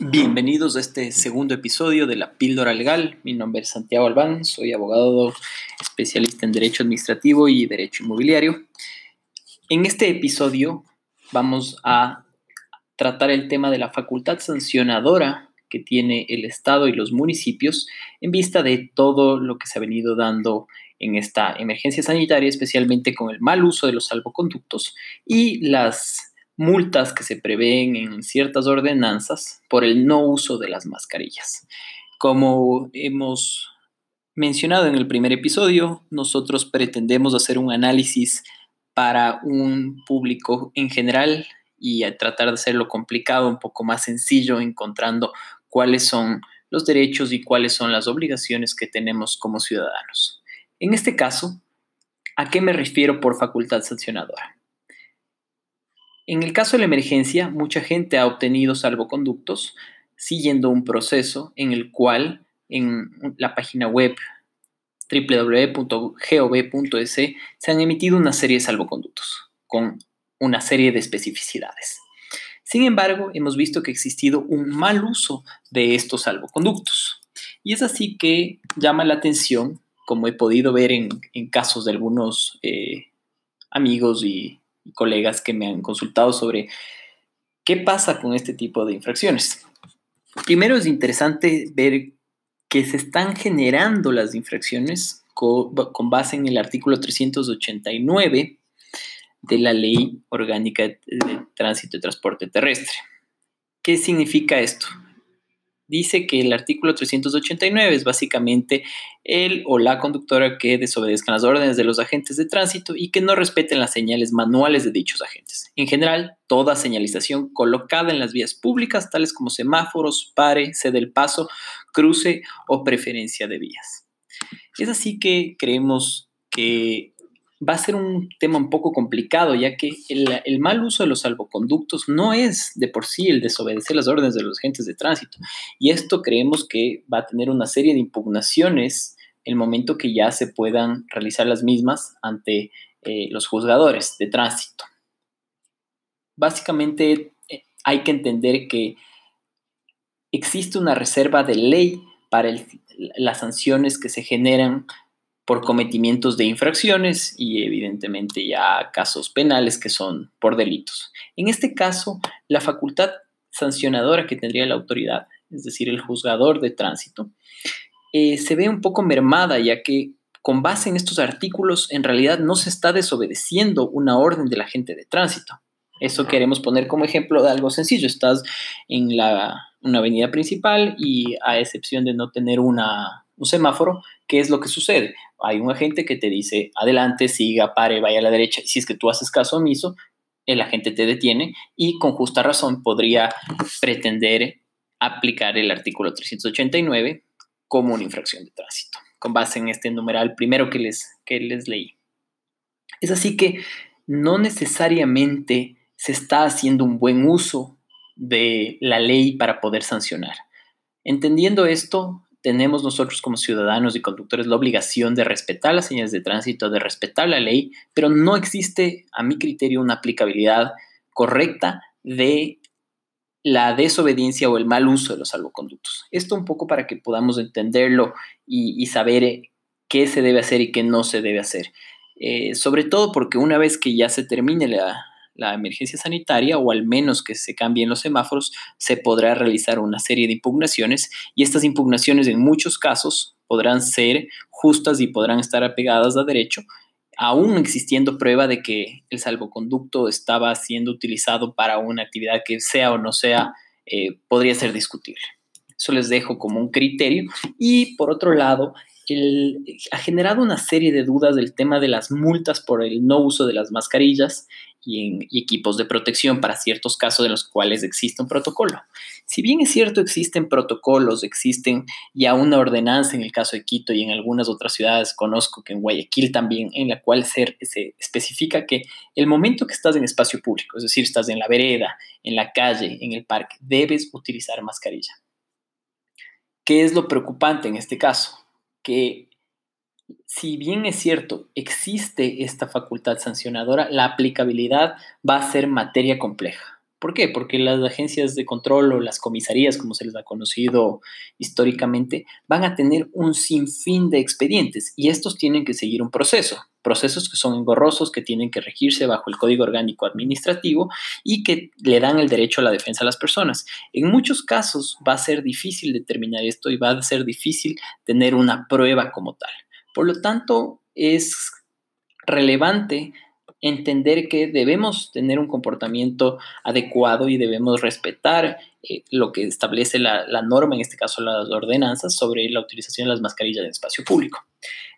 Bienvenidos a este segundo episodio de la Píldora Legal. Mi nombre es Santiago Albán, soy abogado especialista en Derecho Administrativo y Derecho Inmobiliario. En este episodio vamos a tratar el tema de la facultad sancionadora que tiene el Estado y los municipios en vista de todo lo que se ha venido dando en esta emergencia sanitaria, especialmente con el mal uso de los salvoconductos y las multas que se prevén en ciertas ordenanzas por el no uso de las mascarillas. Como hemos mencionado en el primer episodio, nosotros pretendemos hacer un análisis para un público en general y tratar de hacerlo complicado un poco más sencillo, encontrando cuáles son los derechos y cuáles son las obligaciones que tenemos como ciudadanos. En este caso, ¿a qué me refiero por facultad sancionadora? En el caso de la emergencia, mucha gente ha obtenido salvoconductos siguiendo un proceso en el cual en la página web www.gov.es se han emitido una serie de salvoconductos con una serie de especificidades. Sin embargo, hemos visto que ha existido un mal uso de estos salvoconductos. Y es así que llama la atención, como he podido ver en, casos de algunos eh, amigos y colegas que me han consultado sobre qué pasa con este tipo de infracciones. Primero es interesante ver que se están generando las infracciones con, base en el artículo 389 de la Ley Orgánica de Tránsito y Transporte Terrestre. ¿Qué significa esto? Dice que el artículo 389 es básicamente el o la conductora que desobedezcan las órdenes de los agentes de tránsito y que no respeten las señales manuales de dichos agentes. En general, toda señalización colocada en las vías públicas, tales como semáforos, pare, cede el paso, cruce o preferencia de vías. Es así que creemos que va a ser un tema un poco complicado, ya que el, mal uso de los salvoconductos no es de por sí el desobedecer las órdenes de los agentes de tránsito. Y esto creemos que va a tener una serie de impugnaciones el momento que ya se puedan realizar las mismas ante eh, los juzgadores de tránsito. Básicamente eh, hay que entender que existe una reserva de ley para las sanciones que se generan por cometimientos de infracciones y evidentemente ya casos penales que son por delitos. En este caso, la facultad sancionadora que tendría la autoridad, es decir, el juzgador de tránsito, eh, se ve un poco mermada ya que con base en estos artículos en realidad no se está desobedeciendo una orden de la gente de tránsito. Eso queremos poner como ejemplo de algo sencillo. Estás en la, una avenida principal y a excepción de no tener una, un semáforo, ¿qué es lo que sucede? Hay un agente que te dice, adelante, siga, pare, vaya a la derecha. Si es que tú haces caso omiso, el agente te detiene y con justa razón podría pretender aplicar el artículo 389 como una infracción de tránsito, con base en este numeral primero que les, que les leí. Es así que no necesariamente se está haciendo un buen uso de la ley para poder sancionar. Entendiendo esto, tenemos nosotros como ciudadanos y conductores la obligación de respetar las señales de tránsito, de respetar la ley, pero no existe, a mi criterio, una aplicabilidad correcta de la desobediencia o el mal uso de los salvoconductos. Esto un poco para que podamos entenderlo y, saber eh, qué se debe hacer y qué no se debe hacer. Eh, sobre todo porque una vez que ya se termine la, la emergencia sanitaria o al menos que se cambien los semáforos, se podrá realizar una serie de impugnaciones y estas impugnaciones en muchos casos podrán ser justas y podrán estar apegadas a derecho, aún existiendo prueba de que el salvoconducto estaba siendo utilizado para una actividad que sea o no sea, eh, podría ser discutible. Eso les dejo como un criterio. Y por otro lado, ha generado una serie de dudas del tema de las multas por el no uso de las mascarillas y, equipos de protección para ciertos casos en los cuales existe un protocolo. Si bien es cierto existen protocolos, existen ya una ordenanza en el caso de Quito y en algunas otras ciudades, conozco que en Guayaquil también, en la cual se, se especifica que el momento que estás en espacio público, es decir, estás en la vereda, en la calle, en el parque, debes utilizar mascarilla. ¿Qué es lo preocupante en este caso? que si bien es cierto, existe esta facultad sancionadora, la aplicabilidad va a ser materia compleja. ¿Por qué? Porque las agencias de control o las comisarías, como se les ha conocido históricamente, van a tener un sinfín de expedientes y estos tienen que seguir un proceso, procesos que son engorrosos, que tienen que regirse bajo el Código Orgánico Administrativo y que le dan el derecho a la defensa a las personas. En muchos casos va a ser difícil determinar esto y va a ser difícil tener una prueba como tal. Por lo tanto, es relevante entender que debemos tener un comportamiento adecuado y debemos respetar eh, lo que establece la, la, norma, en este caso las ordenanzas, sobre la utilización de las mascarillas en espacio público.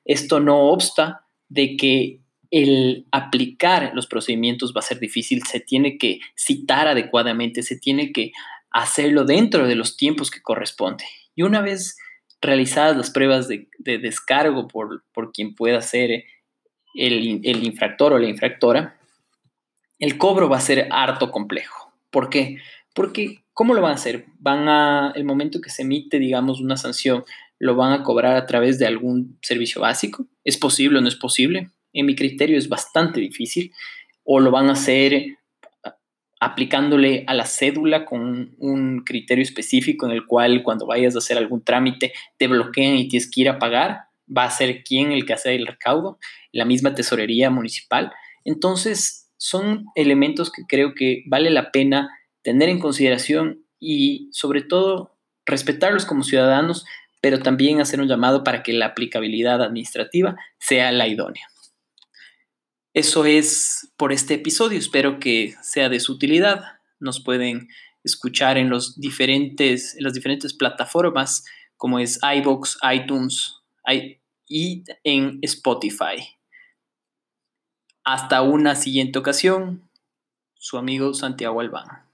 Esto no obsta de que el aplicar los procedimientos va a ser difícil, se tiene que citar adecuadamente, se tiene que hacerlo dentro de los tiempos que corresponde. Y una vez realizadas las pruebas de, de descargo por, quien pueda ser el, infractor o la infractora, el cobro va a ser harto complejo. ¿Por qué? Porque, ¿cómo lo van a hacer? Van a, el momento que se emite, digamos, una sanción, lo van a cobrar a través de algún servicio básico. ¿Es posible o no es posible? En mi criterio es bastante difícil. O lo van a hacer aplicándole a la cédula con un criterio específico en el cual cuando vayas a hacer algún trámite te bloqueen y tienes que ir a pagar va a ser quién el que hace el recaudo, la misma tesorería municipal. Entonces, son elementos que creo que vale la pena tener en consideración y sobre todo respetarlos como ciudadanos, pero también hacer un llamado para que la aplicabilidad administrativa sea la idónea. Eso es por este episodio, espero que sea de su utilidad. Nos pueden escuchar en, los diferentes, en las diferentes plataformas como es iBox, iTunes, y en Spotify. Hasta una siguiente ocasión, su amigo Santiago Albán.